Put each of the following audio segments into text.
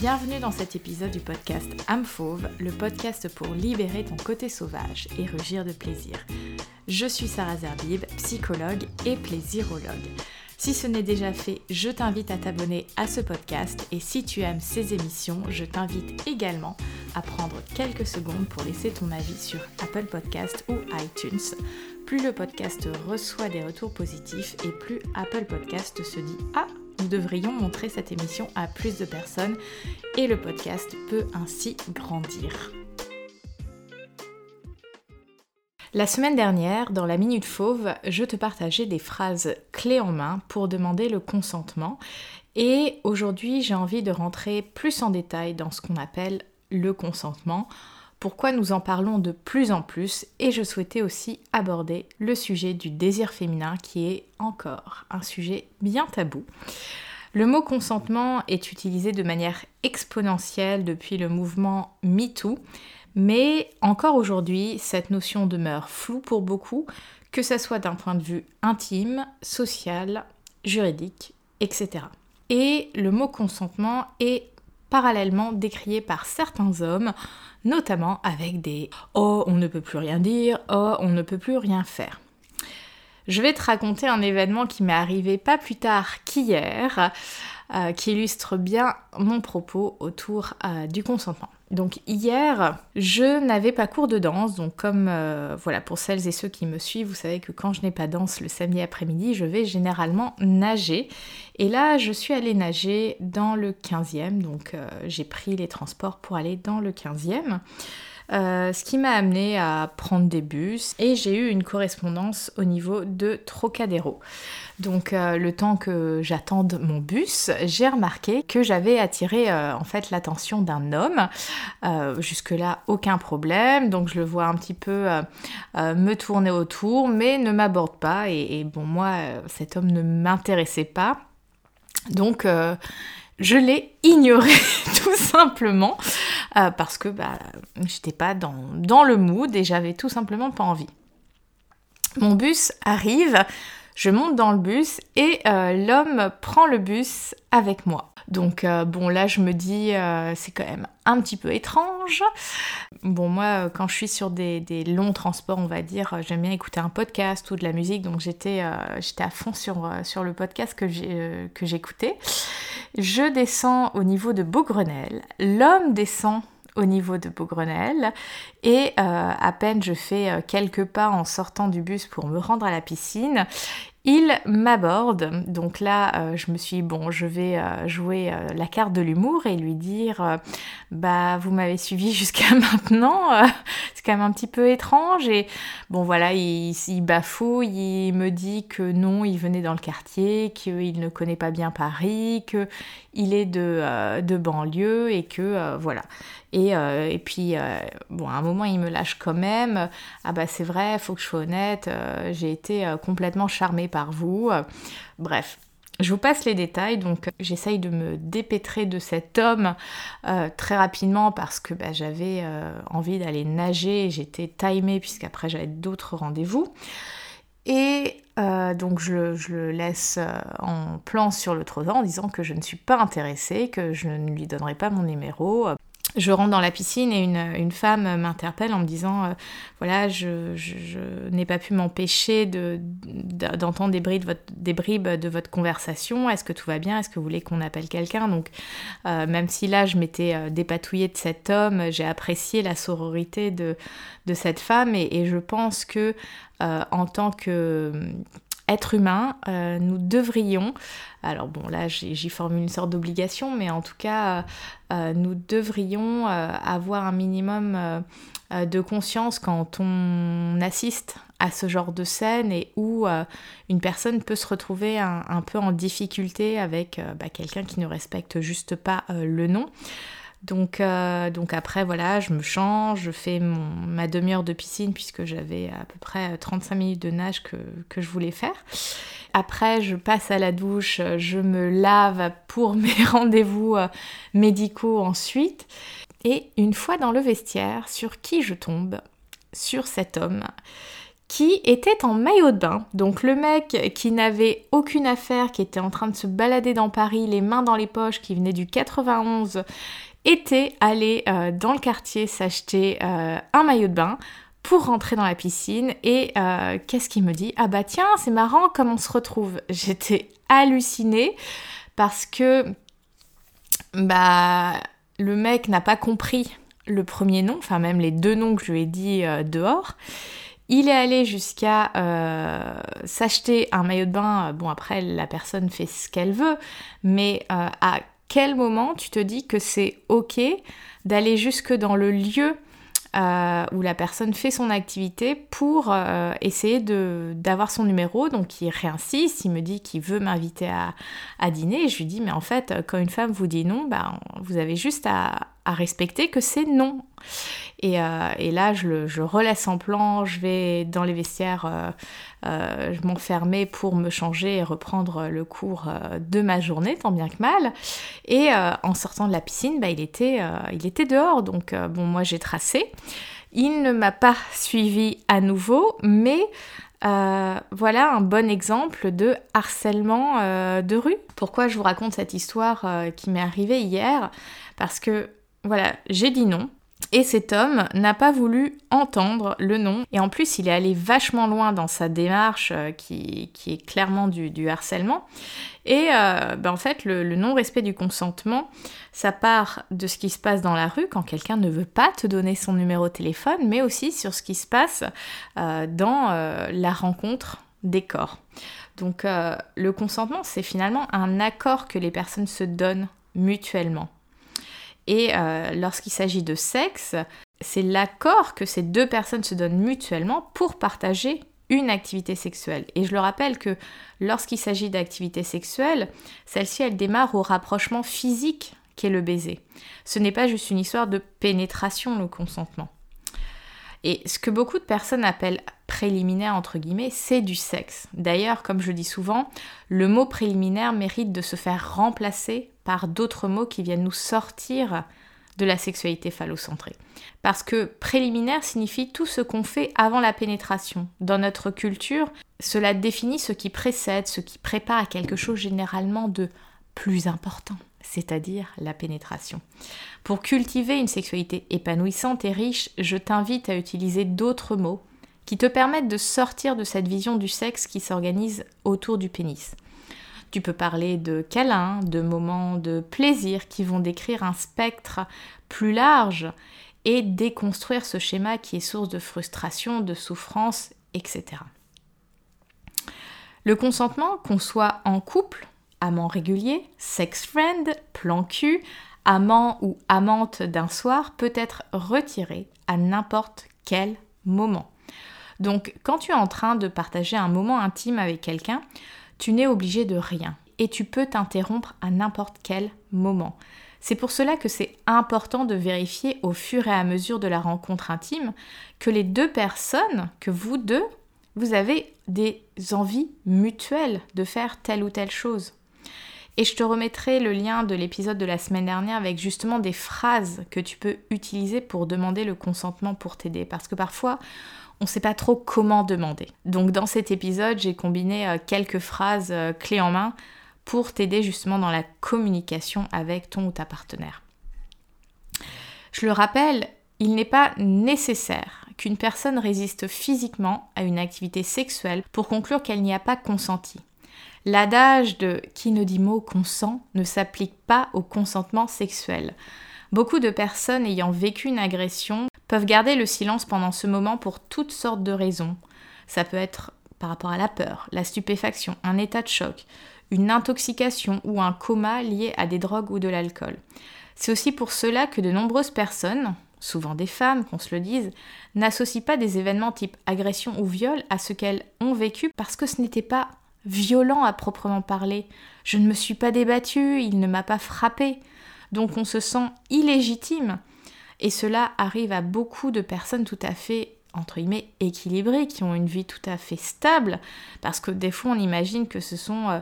Bienvenue dans cet épisode du podcast Âme Fauve, le podcast pour libérer ton côté sauvage et rugir de plaisir. Je suis Sarah Zerbib, psychologue et plaisirologue. Si ce n'est déjà fait, je t'invite à t'abonner à ce podcast et si tu aimes ces émissions, je t'invite également à prendre quelques secondes pour laisser ton avis sur Apple Podcast ou iTunes. Plus le podcast reçoit des retours positifs et plus Apple Podcast se dit Ah, nous devrions montrer cette émission à plus de personnes et le podcast peut ainsi grandir. La semaine dernière, dans la Minute Fauve, je te partageais des phrases clés en main pour demander le consentement. Et aujourd'hui, j'ai envie de rentrer plus en détail dans ce qu'on appelle le consentement, pourquoi nous en parlons de plus en plus et je souhaitais aussi aborder le sujet du désir féminin qui est encore un sujet bien tabou. Le mot consentement est utilisé de manière exponentielle depuis le mouvement MeToo, mais encore aujourd'hui, cette notion demeure floue pour beaucoup, que ce soit d'un point de vue intime, social, juridique, etc. Et le mot consentement est parallèlement décrié par certains hommes, notamment avec des Oh, on ne peut plus rien dire, Oh, on ne peut plus rien faire. Je vais te raconter un événement qui m'est arrivé pas plus tard qu'hier, euh, qui illustre bien mon propos autour euh, du consentement. Donc hier, je n'avais pas cours de danse, donc comme euh, voilà pour celles et ceux qui me suivent, vous savez que quand je n'ai pas danse le samedi après-midi, je vais généralement nager. Et là, je suis allée nager dans le 15e, donc j'ai pris les transports pour aller dans le 15e. Euh, ce qui m'a amené à prendre des bus et j'ai eu une correspondance au niveau de Trocadéro. Donc euh, le temps que j'attende mon bus, j'ai remarqué que j'avais attiré euh, en fait l'attention d'un homme. Jusque-là, aucun problème. Donc je le vois un petit peu me tourner autour, mais ne m'aborde pas. Et, et, bon, moi, cet homme ne m'intéressait pas. Donc je l'ai ignoré tout simplement euh, parce que bah, j'étais pas dans, le mood et j'avais tout simplement pas envie. Mon bus arrive, je monte dans le bus et euh, l'homme prend le bus avec moi. Donc euh, bon là je me dis euh, c'est quand même un petit peu étrange. Bon moi quand je suis sur des, longs transports on va dire j'aime bien écouter un podcast ou de la musique donc j'étais j'étais à fond sur, sur le podcast que j'écoutais. Je descends au niveau de Beaugrenelle. L'homme descend au niveau de Beaugrenelle et à peine je fais quelques pas en sortant du bus pour me rendre à la piscine, il m'aborde, donc là euh, je me suis bon je vais euh, jouer euh, la carte de l'humour et lui dire bah vous m'avez suivi jusqu'à maintenant, c'est quand même un petit peu étrange. Et bon voilà il, il, bafouille, il me dit que non il venait dans le quartier, qu'il ne connaît pas bien Paris, qu'il est de, de banlieue et que voilà. Et, et puis bon à un moment il me lâche quand même, ah bah c'est vrai, faut que je sois honnête, j'ai été complètement charmée par vous. Bref, je vous passe les détails, donc j'essaye de me dépêtrer de cet homme euh, très rapidement parce que bah, j'avais euh, envie d'aller nager, j'étais timée puisqu'après j'avais d'autres rendez-vous. Et euh, donc je, le laisse en plan sur le trottoir en disant que je ne suis pas intéressée, que je ne lui donnerai pas mon numéro je rentre dans la piscine et une, femme m'interpelle en me disant euh, voilà je, n'ai pas pu m'empêcher d'entendre des, bribes de votre, conversation. Est-ce que tout va bien? Est-ce que vous voulez qu'on appelle quelqu'un? Donc euh, même si là je m'étais euh, dépatouillée de cet homme j'ai apprécié la sororité de, cette femme et, et, je pense que en tant que être humain, euh, nous devrions, alors bon là j'y formule une sorte d'obligation, mais en tout cas euh, nous devrions euh, avoir un minimum de conscience quand on assiste à ce genre de scène et où une personne peut se retrouver un, peu en difficulté avec bah, quelqu'un qui ne respecte juste pas le nom. Donc, euh, donc après, voilà, je me change, je fais ma demi-heure de piscine puisque j'avais à peu près 35 minutes de nage que, que, je voulais faire. Après, je passe à la douche, je me lave pour mes rendez-vous euh, médicaux ensuite. Et une fois dans le vestiaire, sur qui je tombe? Sur cet homme qui était en maillot de bain. Donc le mec qui n'avait aucune affaire, qui était en train de se balader dans Paris, les mains dans les poches, qui venait du 91, était allé euh, dans le quartier s'acheter euh, un maillot de bain pour rentrer dans la piscine. Et euh, qu'est-ce qu'il me dit? Ah bah tiens, c'est marrant comme on se retrouve? J'étais hallucinée parce que bah le mec n'a pas compris le premier nom, enfin même les deux noms que je lui ai dit dehors. Il est allé jusqu'à s'acheter un maillot de bain. Bon, après, la personne fait ce qu'elle veut, mais à quel moment tu te dis que c'est ok d'aller jusque dans le lieu euh, où la personne fait son activité pour euh, essayer d'avoir son numéro. Donc il réinsiste, il me dit qu'il veut m'inviter à, dîner. Je lui dis, mais en fait, quand une femme vous dit non, bah, vous avez juste à, respecter que c'est non. Et, euh, et là, je, le, je relaisse en plan, je vais dans les vestiaires, euh, euh, je m'enfermais pour me changer et reprendre le cours de ma journée, tant bien que mal. Et en sortant de la piscine, bah, il, était, il était dehors, donc bon, moi j'ai tracé. Il ne m'a pas suivi à nouveau, mais voilà un bon exemple de harcèlement de rue. Pourquoi je vous raconte cette histoire qui m'est arrivée hier? Parce que voilà, j'ai dit non. Et cet homme n'a pas voulu entendre le nom. Et en plus, il est allé vachement loin dans sa démarche euh, qui, est clairement du, harcèlement. Et euh, ben, en fait, le, non-respect du consentement, ça part de ce qui se passe dans la rue quand quelqu'un ne veut pas te donner son numéro de téléphone, mais aussi sur ce qui se passe euh, dans la rencontre des corps. Donc le consentement, c'est finalement un accord que les personnes se donnent mutuellement. Et euh, lorsqu'il s'agit de sexe, c'est l'accord que ces deux personnes se donnent mutuellement pour partager une activité sexuelle. Et je le rappelle que lorsqu'il s'agit d'activité sexuelle, celle-ci, elle démarre au rapprochement physique qu'est le baiser. Ce n'est pas juste une histoire de pénétration, le consentement. Et ce que beaucoup de personnes appellent préliminaire, entre guillemets, c'est du sexe. D'ailleurs, comme je dis souvent, le mot préliminaire mérite de se faire remplacer d'autres mots qui viennent nous sortir de la sexualité phallocentrée. Parce que préliminaire signifie tout ce qu'on fait avant la pénétration. Dans notre culture, cela définit ce qui précède, ce qui prépare à quelque chose généralement de plus important, c'est-à-dire la pénétration. Pour cultiver une sexualité épanouissante et riche, je t'invite à utiliser d'autres mots qui te permettent de sortir de cette vision du sexe qui s'organise autour du pénis. Tu peux parler de câlins, de moments de plaisir qui vont décrire un spectre plus large et déconstruire ce schéma qui est source de frustration, de souffrance, etc. Le consentement, qu'on soit en couple, amant régulier, sex friend, plan cul, amant ou amante d'un soir, peut être retiré à n'importe quel moment. Donc quand tu es en train de partager un moment intime avec quelqu'un, tu n'es obligé de rien et tu peux t'interrompre à n'importe quel moment. C'est pour cela que c'est important de vérifier au fur et à mesure de la rencontre intime que les deux personnes, que vous deux, vous avez des envies mutuelles de faire telle ou telle chose. Et je te remettrai le lien de l'épisode de la semaine dernière avec justement des phrases que tu peux utiliser pour demander le consentement pour t'aider. Parce que parfois, on ne sait pas trop comment demander. Donc dans cet épisode, j'ai combiné euh, quelques phrases euh, clés en main pour t'aider justement dans la communication avec ton ou ta partenaire. Je le rappelle, il n'est pas nécessaire qu'une personne résiste physiquement à une activité sexuelle pour conclure qu'elle n'y a pas consenti. L'adage de qui ne dit mot consent ne s'applique pas au consentement sexuel. Beaucoup de personnes ayant vécu une agression peuvent garder le silence pendant ce moment pour toutes sortes de raisons. Ça peut être par rapport à la peur, la stupéfaction, un état de choc, une intoxication ou un coma lié à des drogues ou de l'alcool. C'est aussi pour cela que de nombreuses personnes, souvent des femmes, qu'on se le dise, n'associent pas des événements type agression ou viol à ce qu'elles ont vécu parce que ce n'était pas violent à proprement parler. Je ne me suis pas débattue, il ne m'a pas frappé. Donc on se sent illégitime et cela arrive à beaucoup de personnes tout à fait entre guillemets équilibrées, qui ont une vie tout à fait stable, parce que des fois on imagine que ce sont euh,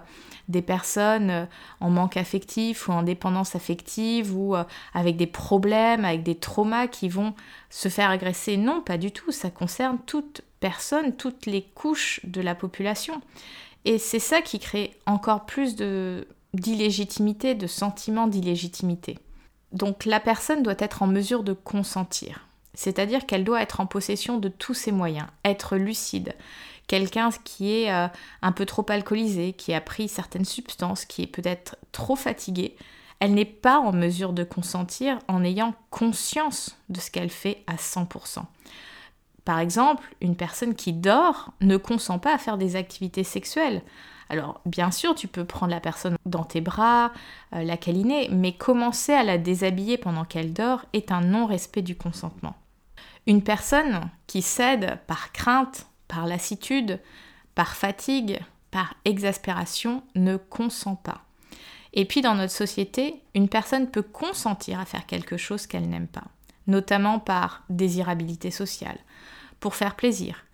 des personnes euh, en manque affectif ou en dépendance affective ou euh, avec des problèmes, avec des traumas qui vont se faire agresser. Non, pas du tout, ça concerne toutes personnes, toutes les couches de la population. Et c'est ça qui crée encore plus d'illégitimité, de, de sentiment d'illégitimité. Donc la personne doit être en mesure de consentir, c'est-à-dire qu'elle doit être en possession de tous ses moyens, être lucide. Quelqu'un qui est euh, un peu trop alcoolisé, qui a pris certaines substances, qui est peut-être trop fatigué, elle n'est pas en mesure de consentir en ayant conscience de ce qu'elle fait à 100%. Par exemple, une personne qui dort ne consent pas à faire des activités sexuelles. Alors, bien sûr, tu peux prendre la personne dans tes bras, euh, la câliner, mais commencer à la déshabiller pendant qu'elle dort est un non-respect du consentement. Une personne qui cède par crainte, par lassitude, par fatigue, par exaspération ne consent pas. Et puis dans notre société, une personne peut consentir à faire quelque chose qu'elle n'aime pas, notamment par désirabilité sociale, pour faire plaisir,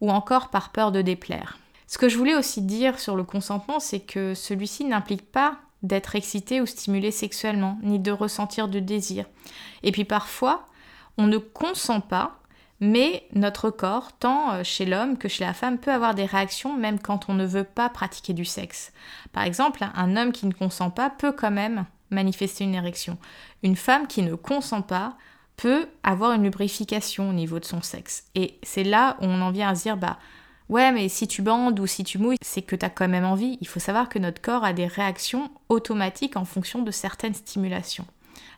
ou encore par peur de déplaire. Ce que je voulais aussi dire sur le consentement, c'est que celui-ci n'implique pas d'être excité ou stimulé sexuellement, ni de ressentir de désir. Et puis parfois, on ne consent pas mais notre corps, tant euh, chez l'homme que chez la femme, peut avoir des réactions même quand on ne veut pas pratiquer du sexe. Par exemple, un homme qui ne consent pas peut quand même manifester une érection. Une femme qui ne consent pas peut avoir une lubrification au niveau de son sexe. Et c'est là où on en vient à se dire, bah ouais, mais si tu bandes ou si tu mouilles, c'est que tu as quand même envie. Il faut savoir que notre corps a des réactions automatiques en fonction de certaines stimulations.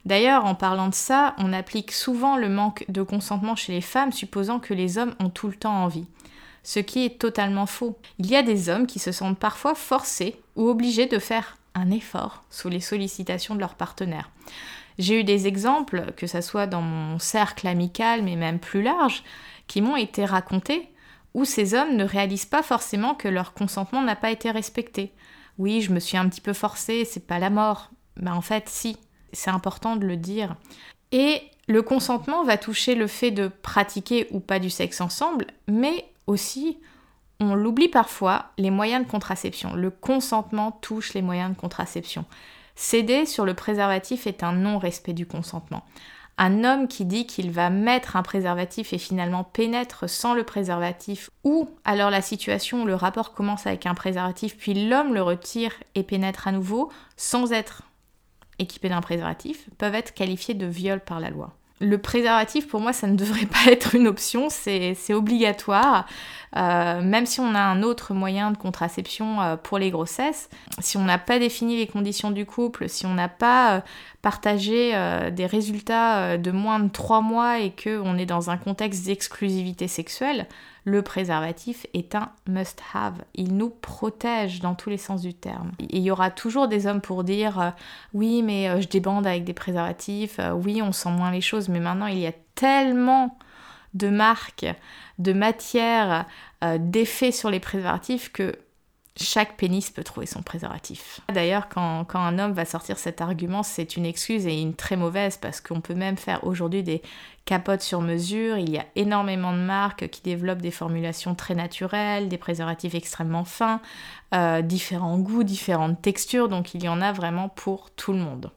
D'ailleurs, en parlant de ça, on applique souvent le manque de consentement chez les femmes supposant que les hommes ont tout le temps envie. Ce qui est totalement faux. Il y a des hommes qui se sentent parfois forcés ou obligés de faire un effort sous les sollicitations de leur partenaire. J'ai eu des exemples, que ce soit dans mon cercle amical, mais même plus large, qui m'ont été racontés, où ces hommes ne réalisent pas forcément que leur consentement n'a pas été respecté. Oui, je me suis un petit peu forcée, c'est pas la mort. Mais en fait, si, c'est important de le dire. Et le consentement va toucher le fait de pratiquer ou pas du sexe ensemble, mais aussi, on l'oublie parfois, les moyens de contraception. Le consentement touche les moyens de contraception. Céder sur le préservatif est un non-respect du consentement. Un homme qui dit qu'il va mettre un préservatif et finalement pénètre sans le préservatif, ou alors la situation où le rapport commence avec un préservatif puis l'homme le retire et pénètre à nouveau sans être équipés d'un préservatif peuvent être qualifiés de viol par la loi. Le préservatif, pour moi, ça ne devrait pas être une option, c'est obligatoire. Euh, même si on a un autre moyen de contraception euh, pour les grossesses, si on n'a pas défini les conditions du couple, si on n'a pas euh, partagé des résultats de moins de 3 mois et qu'on est dans un contexte d'exclusivité sexuelle, le préservatif est un must-have. Il nous protège dans tous les sens du terme. il y aura toujours des hommes pour dire oui mais je débande avec des préservatifs, oui on sent moins les choses, mais maintenant il y a tellement de marques, de matières, euh, d'effets sur les préservatifs que chaque pénis peut trouver son préservatif. D'ailleurs, quand, un homme va sortir cet argument, c'est une excuse et une très mauvaise parce qu'on peut même faire aujourd'hui des capotes sur mesure. Il y a énormément de marques qui développent des formulations très naturelles, des préservatifs extrêmement fins, euh, différents goûts, différentes textures, donc il y en a vraiment pour tout le monde.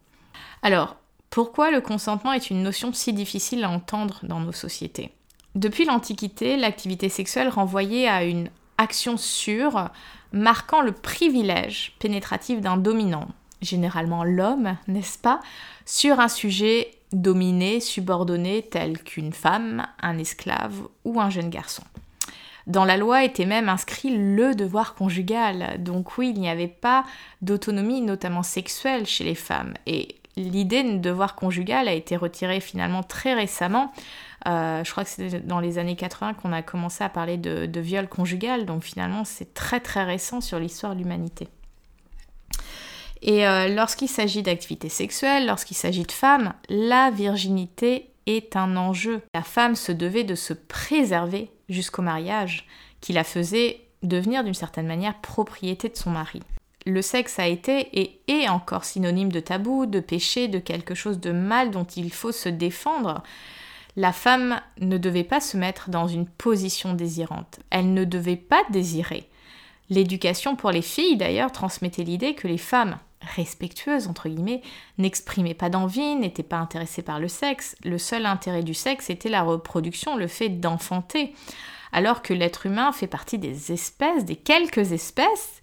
Alors, pourquoi le consentement est une notion si difficile à entendre dans nos sociétés? Depuis l'Antiquité, l'activité sexuelle renvoyait à une action sûre, marquant le privilège pénétratif d'un dominant, généralement l'homme, n'est-ce pas, sur un sujet dominé, subordonné, tel qu'une femme, un esclave ou un jeune garçon. Dans la loi était même inscrit le devoir conjugal, donc oui, il n'y avait pas d'autonomie, notamment sexuelle, chez les femmes. Et l'idée de devoir conjugal a été retirée finalement très récemment je crois que c'est dans les années 80 qu'on a commencé à parler de, viol conjugal, donc finalement c'est très très récent sur l'histoire de l'humanité. Et euh, lorsqu'il s'agit d'activité sexuelle, lorsqu'il s'agit de femmes, la virginité est un enjeu. La femme se devait de se préserver jusqu'au mariage, qui la faisait devenir d'une certaine manière propriété de son mari. Le sexe a été et est encore synonyme de tabou, de péché, de quelque chose de mal dont il faut se défendre la femme ne devait pas se mettre dans une position désirante. Elle ne devait pas désirer. L'éducation pour les filles, d'ailleurs, transmettait l'idée que les femmes respectueuses, entre guillemets, n'exprimaient pas d'envie, n'étaient pas intéressées par le sexe. Le seul intérêt du sexe était la reproduction, le fait d'enfanter. alors que l'être humain fait partie des espèces, des quelques espèces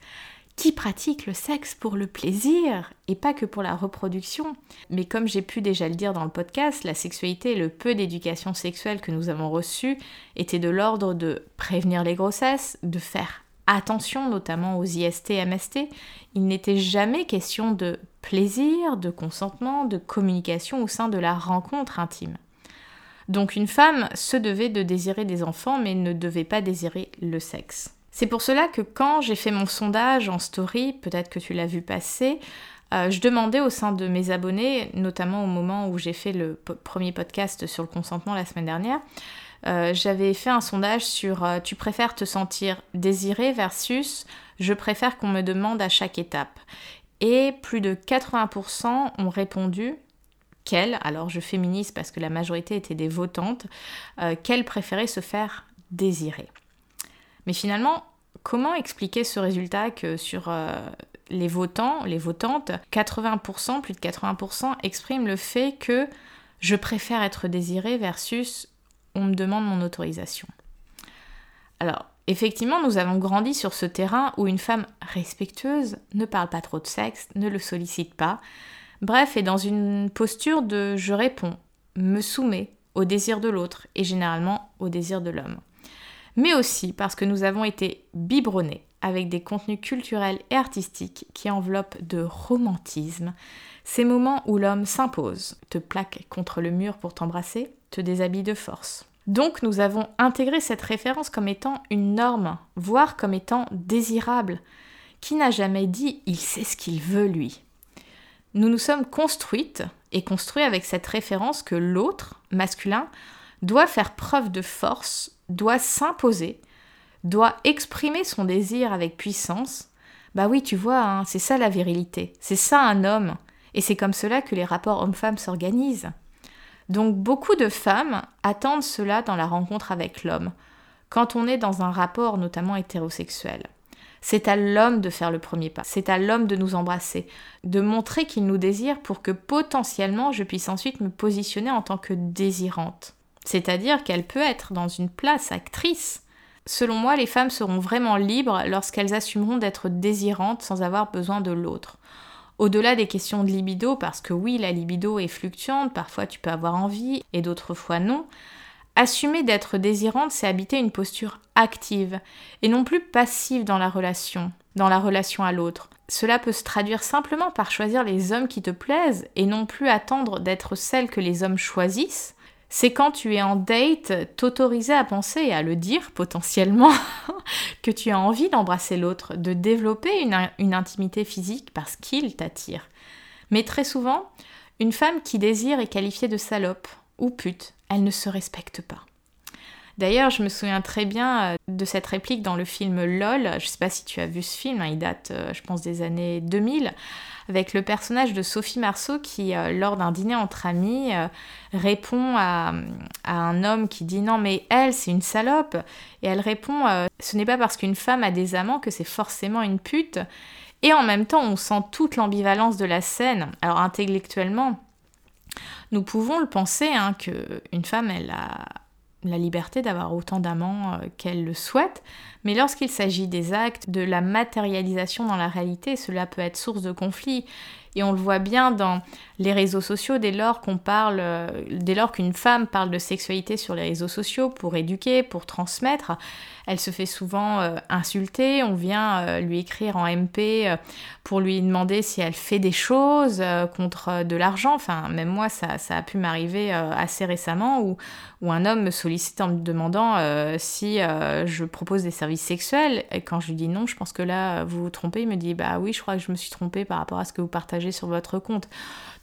qui pratiquent le sexe pour le plaisir et pas que pour la reproduction. Mais comme j'ai pu déjà le dire dans le podcast, la sexualité et le peu d'éducation sexuelle que nous avons reçu étaient de l'ordre de prévenir les grossesses, de faire attention notamment aux IST MST. Il n'était jamais question de plaisir, de consentement, de communication au sein de la rencontre intime. Donc une femme se devait de désirer des enfants mais ne devait pas désirer le sexe. C'est pour cela que quand j'ai fait mon sondage en story, peut-être que tu l'as vu passer, euh, je demandais au sein de mes abonnés, notamment au moment où j'ai fait le premier podcast sur le consentement la semaine dernière, euh, j'avais fait un sondage sur euh, tu préfères te sentir désiré versus je préfère qu'on me demande à chaque étape. Et plus de 80% ont répondu qu'elles, alors je féminise parce que la majorité étaient des votantes, qu'elles préféraient se faire désirer. Mais finalement, comment expliquer ce résultat que sur les votants, les votantes, 80%, plus de 80% expriment le fait que je préfère être désiré versus on me demande mon autorisation? Alors, effectivement, nous avons grandi sur ce terrain où une femme respectueuse ne parle pas trop de sexe, ne le sollicite pas, bref, est dans une posture de je réponds, me soumets au désir de l'autre et généralement au désir de l'homme. Mais aussi parce que nous avons été biberonnés avec des contenus culturels et artistiques qui enveloppent de romantisme ces moments où l'homme s'impose, te plaque contre le mur pour t'embrasser, te déshabille de force. Donc nous avons intégré cette référence comme étant une norme, voire comme étant désirable. Qui n'a jamais dit il sait ce qu'il veut lui? Nous nous sommes construites et construits avec cette référence que l'autre, masculin, doit faire preuve de force, doit s'imposer, doit exprimer son désir avec puissance. Bah oui, tu vois, hein, c'est ça la virilité, c'est ça un homme, et c'est comme cela que les rapports hommes-femmes s'organisent. Donc beaucoup de femmes attendent cela dans la rencontre avec l'homme, quand on est dans un rapport notamment hétérosexuel. C'est à l'homme de faire le premier pas, c'est à l'homme de nous embrasser, de montrer qu'il nous désire pour que potentiellement je puisse ensuite me positionner en tant que désirante. C'est-à-dire qu'elle peut être dans une place actrice. Selon moi, les femmes seront vraiment libres lorsqu'elles assumeront d'être désirantes sans avoir besoin de l'autre au-delà des questions de libido, parce que oui, la libido est fluctuante, parfois tu peux avoir envie et d'autres fois non, assumer d'être désirante, c'est habiter une posture active et non plus passive dans la relation, dans la relation à l'autre. Cela peut se traduire simplement par choisir les hommes qui te plaisent et non plus attendre d'être celle que les hommes choisissent, c'est quand tu es en date, t'autoriser à penser et à le dire potentiellement que tu as envie d'embrasser l'autre, de développer une, une, intimité physique parce qu'il t'attire. Mais très souvent, une femme qui désire est qualifiée de salope ou pute, elle ne se respecte pas. D'ailleurs, je me souviens très bien euh, de cette réplique dans le film LOL. Je ne sais pas si tu as vu ce film, hein, il date, euh, je pense, des années 2000, avec le personnage de Sophie Marceau qui, euh, lors d'un dîner entre amis, répond à, un homme qui dit non, mais elle, c'est une salope. Et elle répond ce n'est pas parce qu'une femme a des amants que c'est forcément une pute. Et en même temps, on sent toute l'ambivalence de la scène. Alors, intellectuellement, nous pouvons le penser, hein, qu'une femme, elle a la liberté d'avoir autant d'amants euh, qu'elle le souhaite, mais lorsqu'il s'agit des actes, de la matérialisation dans la réalité, cela peut être source de conflit. Et on le voit bien dans les réseaux sociaux, dès lors qu'on parle, euh, dès lors qu'une femme parle de sexualité sur les réseaux sociaux pour éduquer, pour transmettre, elle se fait souvent euh, insulter. On vient euh, lui écrire en MP pour lui demander si elle fait des choses contre de l'argent. Enfin, même moi, ça, ça a pu m'arriver assez récemment où, où, un homme me sollicite en me demandant si je propose des services sexuels. Et quand je lui dis non, je pense que là, vous vous trompez, il me dit bah oui, je crois que je me suis trompée par rapport à ce que vous partagez sur votre compte.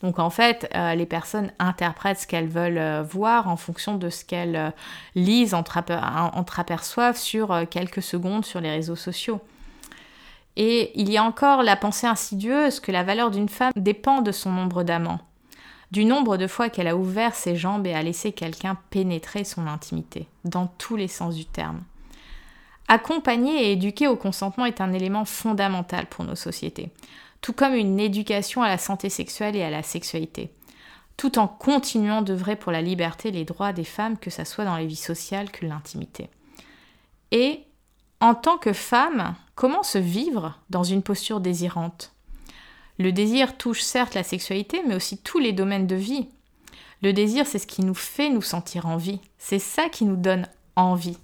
Donc en fait, euh, les personnes interprètent ce qu'elles veulent euh, voir en fonction de ce qu'elles euh, lisent, entreaperçoivent sur quelques secondes sur les réseaux sociaux. Et il y a encore la pensée insidieuse que la valeur d'une femme dépend de son nombre d'amants, du nombre de fois qu'elle a ouvert ses jambes et a laissé quelqu'un pénétrer son intimité, dans tous les sens du terme. Accompagner et éduquer au consentement est un élément fondamental pour nos sociétés tout comme une éducation à la santé sexuelle et à la sexualité, tout en continuant d'œuvrer pour la liberté les droits des femmes, que ce soit dans la vie sociale que l'intimité. Et en tant que femme, comment se vivre dans une posture désirante? Le désir touche certes la sexualité, mais aussi tous les domaines de vie. Le désir, c'est ce qui nous fait nous sentir en vie. C'est ça qui nous donne envie.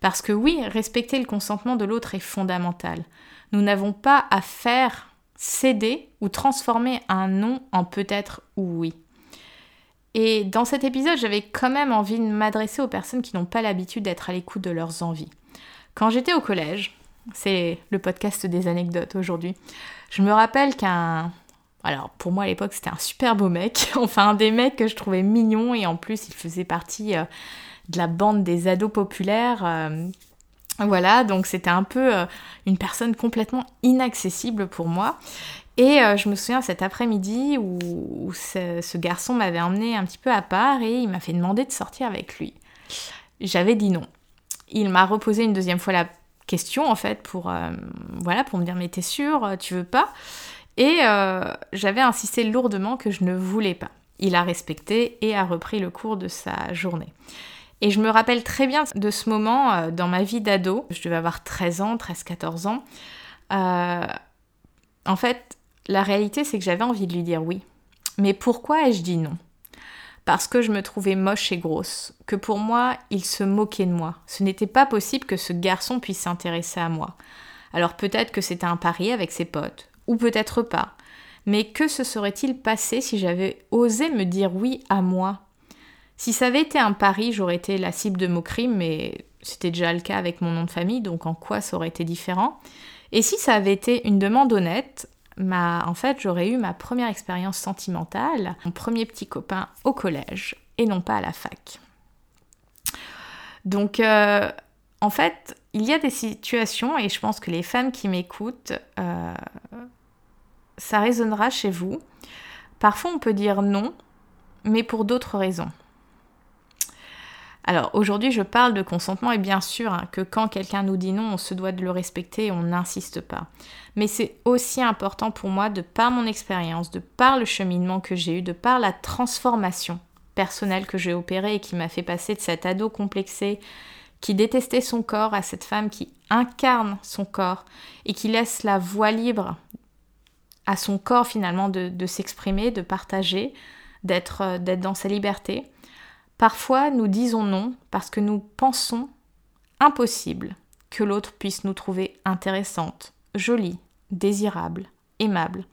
Parce que oui, respecter le consentement de l'autre est fondamental. Nous n'avons pas à faire céder ou transformer un non en peut-être ou oui. Et dans cet épisode, j'avais quand même envie de m'adresser aux personnes qui n'ont pas l'habitude d'être à l'écoute de leurs envies. Quand j'étais au collège, c'est le podcast des anecdotes aujourd'hui, je me rappelle qu'un... Alors pour moi à l'époque c'était un super beau mec, enfin un des mecs que je trouvais mignon et en plus il faisait partie euh, de la bande des ados populaires. Voilà, donc c'était un peu euh, une personne complètement inaccessible pour moi. Et euh, je me souviens cet après-midi où, ce, garçon m'avait emmené un petit peu à part et il m'a fait demander de sortir avec lui. J'avais dit non. Il m'a reposé une deuxième fois la question en fait pour, euh, voilà, pour me dire mais t'es sûr, tu veux pas? Et j'avais insisté lourdement que je ne voulais pas. Il a respecté et a repris le cours de sa journée. Et je me rappelle très bien de ce moment euh, dans ma vie d'ado. Je devais avoir 13 ans, 13-14 ans. Euh, en fait, la réalité, c'est que j'avais envie de lui dire oui. Mais pourquoi ai-je dit non? Parce que je me trouvais moche et grosse, que pour moi, il se moquait de moi. Ce n'était pas possible que ce garçon puisse s'intéresser à moi. Alors peut-être que c'était un pari avec ses potes, ou peut-être pas. Mais que se serait-il passé si j'avais osé me dire oui à moi? Si ça avait été un pari, j'aurais été la cible de moqueries, mais c'était déjà le cas avec mon nom de famille, donc en quoi ça aurait été différent? Et si ça avait été une demande honnête, en fait, j'aurais eu ma première expérience sentimentale, mon premier petit copain au collège, et non pas à la fac. Donc, euh, en fait, il y a des situations, et je pense que les femmes qui m'écoutent, euh, ça résonnera chez vous. Parfois, on peut dire non, mais pour d'autres raisons. Alors aujourd'hui, je parle de consentement et bien sûr hein, que quand quelqu'un nous dit non, on se doit de le respecter et on n'insiste pas. Mais c'est aussi important pour moi, de par mon expérience, de par le cheminement que j'ai eu, de par la transformation personnelle que j'ai opérée et qui m'a fait passer de cet ado complexé qui détestait son corps à cette femme qui incarne son corps et qui laisse la voie libre à son corps finalement de, s'exprimer, de partager, d'être euh, dans sa liberté Parfois, nous disons non parce que nous pensons impossible que l'autre puisse nous trouver intéressante, jolie, désirable, aimable.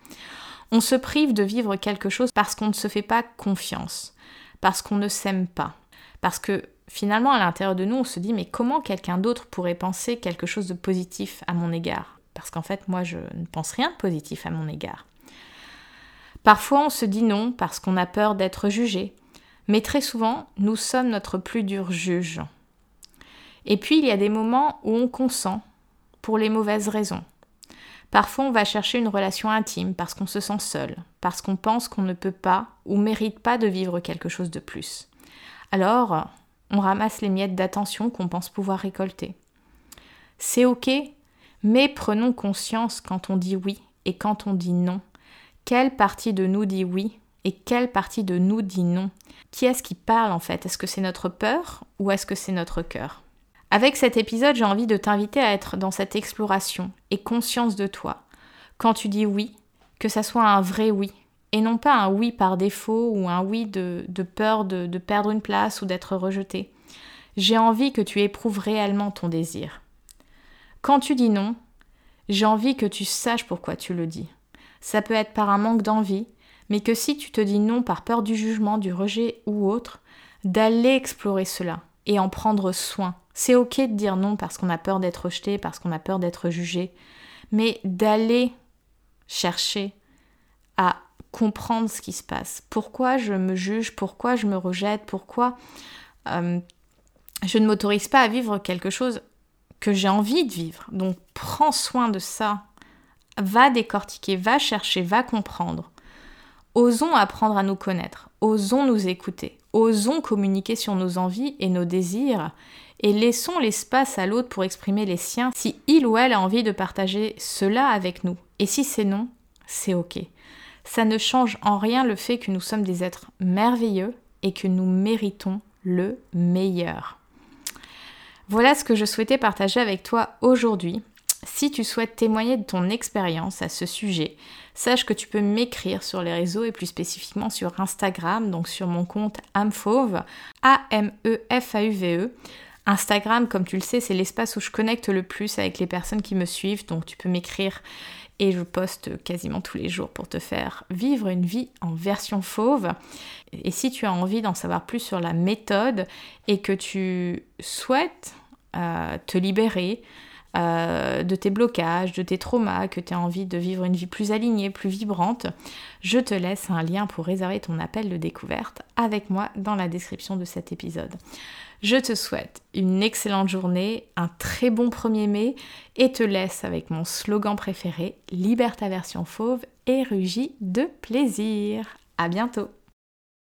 On se prive de vivre quelque chose parce qu'on ne se fait pas confiance, parce qu'on ne s'aime pas, parce que finalement à l'intérieur de nous on se dit mais comment quelqu'un d'autre pourrait penser quelque chose de positif à mon égard? Parce qu'en fait moi je ne pense rien de positif à mon égard. Parfois on se dit non parce qu'on a peur d'être jugé, mais très souvent, nous sommes notre plus dur juge. Et puis, il y a des moments où on consent pour les mauvaises raisons. Parfois, on va chercher une relation intime parce qu'on se sent seul, parce qu'on pense qu'on ne peut pas ou mérite pas de vivre quelque chose de plus. Alors, on ramasse les miettes d'attention qu'on pense pouvoir récolter. C'est ok, mais prenons conscience quand on dit oui et quand on dit non. Quelle partie de nous dit oui et quelle partie de nous dit non? Qui est-ce qui parle en fait? Est-ce que c'est notre peur ou est-ce que c'est notre cœur? Avec cet épisode, j'ai envie de t'inviter à être dans cette exploration et conscience de toi. Quand tu dis oui, que ça soit un vrai oui, et non pas un oui par défaut ou un oui de, peur de, de perdre une place ou d'être rejeté. J'ai envie que tu éprouves réellement ton désir. Quand tu dis non, j'ai envie que tu saches pourquoi tu le dis. Ça peut être par un manque d'envie, mais que si tu te dis non par peur du jugement, du rejet ou autre, d'aller explorer cela et en prendre soin. C'est ok de dire non parce qu'on a peur d'être rejeté, parce qu'on a peur d'être jugé, mais d'aller chercher à comprendre ce qui se passe. Pourquoi je me juge, pourquoi je me rejette, pourquoi euh, je ne m'autorise pas à vivre quelque chose que j'ai envie de vivre? Donc prends soin de ça, va décortiquer, va chercher, va comprendre. Osons apprendre à nous connaître, osons nous écouter, osons communiquer sur nos envies et nos désirs, et laissons l'espace à l'autre pour exprimer les siens si il ou elle a envie de partager cela avec nous. Et si c'est non, c'est ok. Ça ne change en rien le fait que nous sommes des êtres merveilleux et que nous méritons le meilleur. Voilà ce que je souhaitais partager avec toi aujourd'hui. Si tu souhaites témoigner de ton expérience à ce sujet, sache que tu peux m'écrire sur les réseaux et plus spécifiquement sur Instagram, donc sur mon compte Amfauve, A-M-E-F-A-U-V-E. -E. Instagram, comme tu le sais, c'est l'espace où je connecte le plus avec les personnes qui me suivent, donc tu peux m'écrire et je poste quasiment tous les jours pour te faire vivre une vie en version fauve. Et si tu as envie d'en savoir plus sur la méthode et que tu souhaites euh, te libérer, euh, de tes blocages, de tes traumas, que tu as envie de vivre une vie plus alignée, plus vibrante, je te laisse un lien pour réserver ton appel de découverte avec moi dans la description de cet épisode. Je te souhaite une excellente journée, un très bon 1er mai et te laisse avec mon slogan préféré, libère ta version fauve et rugis de plaisir. À bientôt